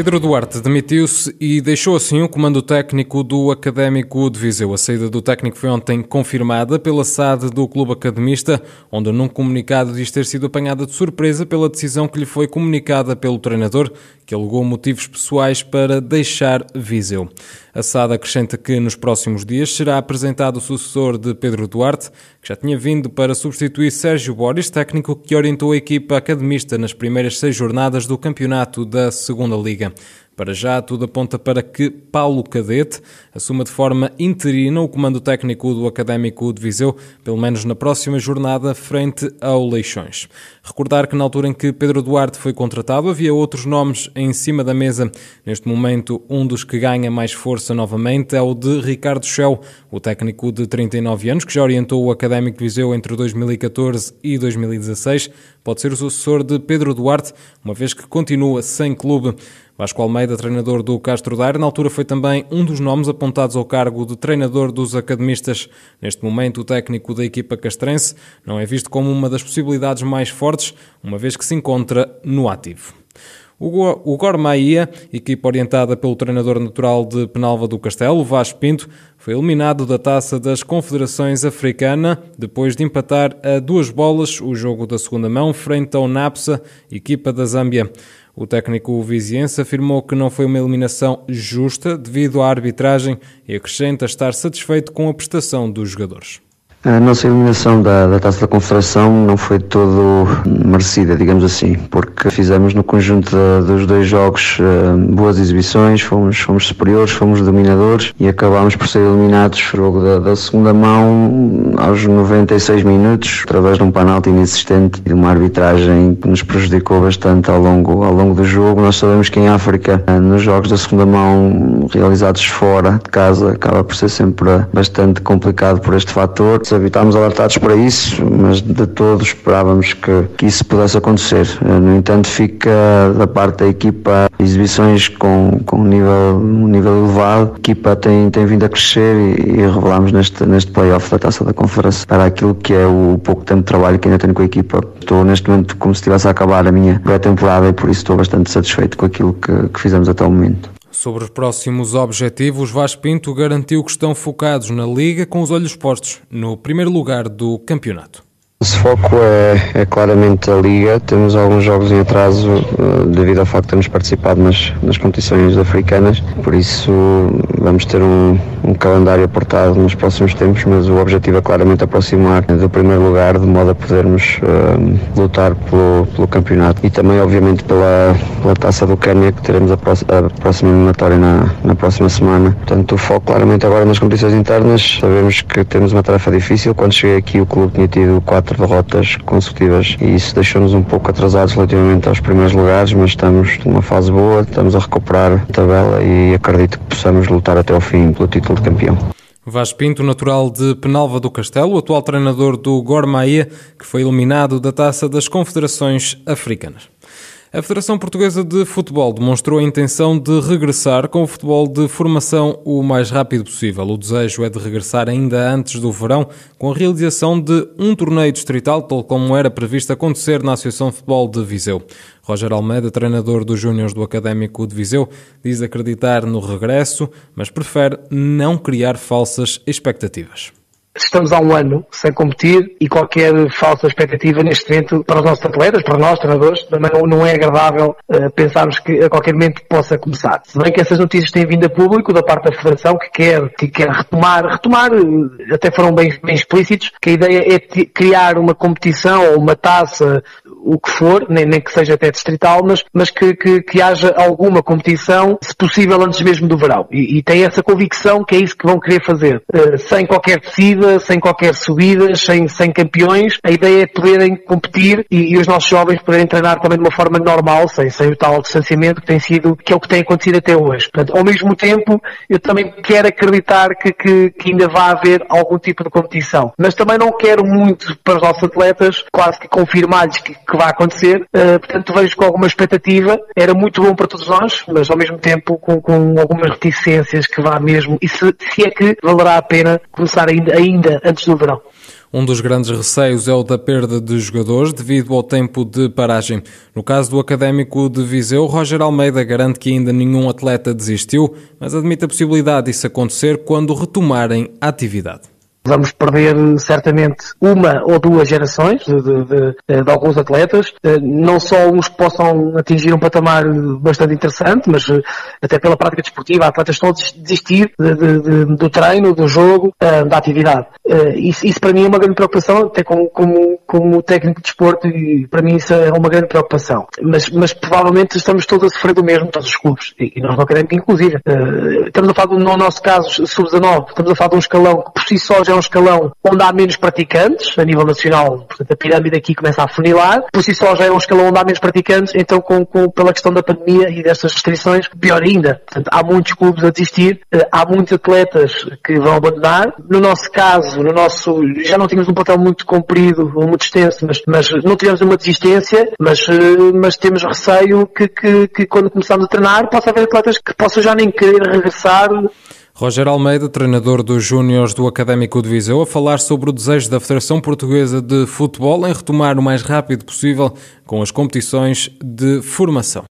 Pedro Duarte demitiu-se e deixou assim o comando técnico do Académico de Viseu. A saída do técnico foi ontem confirmada pela SAD do Clube Academista, onde num comunicado diz ter sido apanhada de surpresa pela decisão que lhe foi comunicada pelo treinador, que alegou motivos pessoais para deixar Viseu. A SAD acrescenta que nos próximos dias será apresentado o sucessor de Pedro Duarte, que já tinha vindo para substituir Sérgio Boris, técnico que orientou a equipa academista nas primeiras seis jornadas do campeonato da Segunda Liga. Para já, tudo aponta para que Paulo Cadete assuma de forma interina o comando técnico do Académico de Viseu, pelo menos na próxima jornada, frente ao Leixões. Recordar que na altura em que Pedro Duarte foi contratado, havia outros nomes em cima da mesa. Neste momento, um dos que ganha mais força novamente é o de Ricardo Schell, o técnico de 39 anos, que já orientou o Académico de Viseu entre 2014 e 2016. Pode ser o sucessor de Pedro Duarte, uma vez que continua sem clube. Vasco Almeida, treinador do Castro Daire, na altura foi também um dos nomes apontados ao cargo de treinador dos academistas. Neste momento, o técnico da equipa castrense não é visto como uma das possibilidades mais fortes, uma vez que se encontra no ativo. O Gormaia, equipa orientada pelo treinador natural de Penalva do Castelo, Vasco Pinto, foi eliminado da Taça das Confederações Africana depois de empatar a duas bolas o jogo da segunda mão frente ao Napsa, equipa da Zâmbia. O técnico viziense afirmou que não foi uma eliminação justa devido à arbitragem e acrescenta estar satisfeito com a prestação dos jogadores. A nossa eliminação da, da Taça da Confederação não foi todo merecida, digamos assim, porque fizemos no conjunto de, dos dois jogos uh, boas exibições, fomos, fomos superiores, fomos dominadores e acabámos por ser eliminados jogo da, da, segunda mão aos 96 minutos, através de um penalti inexistente e de uma arbitragem que nos prejudicou bastante ao longo, ao longo do jogo. Nós sabemos que em África, uh, nos jogos da segunda mão realizados fora de casa, acaba por ser sempre bastante complicado por este fator estávamos alertados para isso, mas de todos esperávamos que, que isso pudesse acontecer. Eh, no entanto, fica da parte da equipa exibições com, com um, nível, um nível elevado. A equipa tem, tem vindo a crescer e, e revelamos neste, neste playoff da Taça da Conferência para aquilo que é o pouco tempo de trabalho que ainda tenho com a equipa. Estou neste momento como se estivesse a acabar a minha pré-temporada e por isso estou bastante satisfeito com aquilo que, que fizemos até o momento. Sobre os próximos objetivos, Vasco Pinto garantiu que estão focados na Liga com os olhos postos no primeiro lugar do campeonato. O foco é, é, claramente a Liga. Temos alguns jogos em atraso uh, devido ao facto de termos participado nas, nas competições africanas, por isso vamos ter um, um, calendário apertado nos próximos tempos, mas o objetivo é claramente aproximar do primeiro lugar, de modo a podermos uh, lutar pelo, pelo, campeonato e também, obviamente, pela, pela taça do Quênia, que teremos a, próxima, a próxima eliminatória na, na próxima semana. Portanto, o foco claramente agora nas competições internas. Sabemos que temos uma tarefa difícil. Quando cheguei aqui, o clube tinha tido quatro quatro derrotas consecutivas e isso deixou-nos um pouco atrasados relativamente aos primeiros lugares, mas estamos numa fase boa, estamos a recuperar a tabela e acredito que possamos lutar até ao fim pelo título de campeão. Vaz Pinto, natural de Penalva do Castelo, atual treinador do Gormaia, que foi eliminado da Taça das Confederações Africanas. A Federação Portuguesa de Futebol demonstrou a intenção de regressar com o futebol de formação o mais rápido possível. O desejo é de regressar ainda antes do verão, com a realização de um torneio distrital, tal como era previsto acontecer na Associação de Futebol de Viseu. Roger Almeida, treinador dos Júniors do Académico de Viseu, diz acreditar no regresso, mas prefere não criar falsas expectativas estamos há um ano sem competir e qualquer falsa expectativa neste momento para os nossos atletas, para nós, treinadores, também não é agradável uh, pensarmos que a qualquer momento possa começar. Se bem que essas notícias têm vindo a público da parte da Federação que quer, que quer retomar, retomar, eh, até foram bem, bem explícitos, que a ideia é criar uma competição ou uma taça o que for, nem, nem que seja até distrital, mas, mas que, que, que, haja alguma competição, se possível, antes mesmo do verão. E, e tem essa convicção que é isso que vão querer fazer. Uh, sem qualquer descida, sem qualquer subida, sem, sem campeões, a ideia é poderem competir e, e, os nossos jovens poderem treinar também de uma forma normal, sem, sem o tal distanciamento que tem sido, que é o que tem acontecido até hoje. Portanto, ao mesmo tempo, eu também quero acreditar que, que, que ainda vai haver algum tipo de competição. Mas também não quero muito para os nossos atletas, quase que confirmar-lhes que que vai acontecer. Uh, portanto, vejo com alguma expectativa. Era muito bom para todos nós, mas ao mesmo tempo com, com algumas reticências que vá mesmo, e se, se é que valerá a pena começar ainda, ainda antes do verão. Um dos grandes receios é o da perda de jogadores devido ao tempo de paragem. No caso do académico de Viseu, Roger Almeida garante que ainda nenhum atleta desistiu, mas admite a possibilidade disso acontecer quando retomarem a atividade. Vamos perder certamente uma ou duas gerações de, de, de, de, alguns atletas, eh, não só uns que possam atingir um patamar bastante interessante, mas eh, até pela prática desportiva, atletas estão a desistir do treino, do jogo, eh, da atividade. Isso, isso, para mim é uma grande preocupação, até como, como, como técnico de desporto, e para mim isso é uma grande preocupação. Mas, mas provavelmente estamos todos a sofrer do mesmo, todos os clubes, e nós não queremos inclusive. Estamos a falar, no nosso caso, sub-19, estamos a falar de um escalão que por si só já é um escalão onde há menos praticantes, a nível nacional, portanto a pirâmide aqui começa a funilar, por si só já é um escalão onde há menos praticantes, então com, com, pela questão da pandemia e destas restrições, pior ainda. Portanto, há muitos clubes a desistir, eh, há muitos atletas que vão abandonar. No nosso caso, no nosso, já não tínhamos um papel muito comprido ou muito extenso, mas, mas não tivemos uma desistência, mas, eh, mas temos receio que, que, que quando começamos a treinar possa haver atletas que possam já nem querer regressar Roger Almeida, treinador dos Júniores do Académico de Viseu, a falar sobre o desejo da Federação Portuguesa de Futebol em retomar o mais rápido possível com as competições de formação.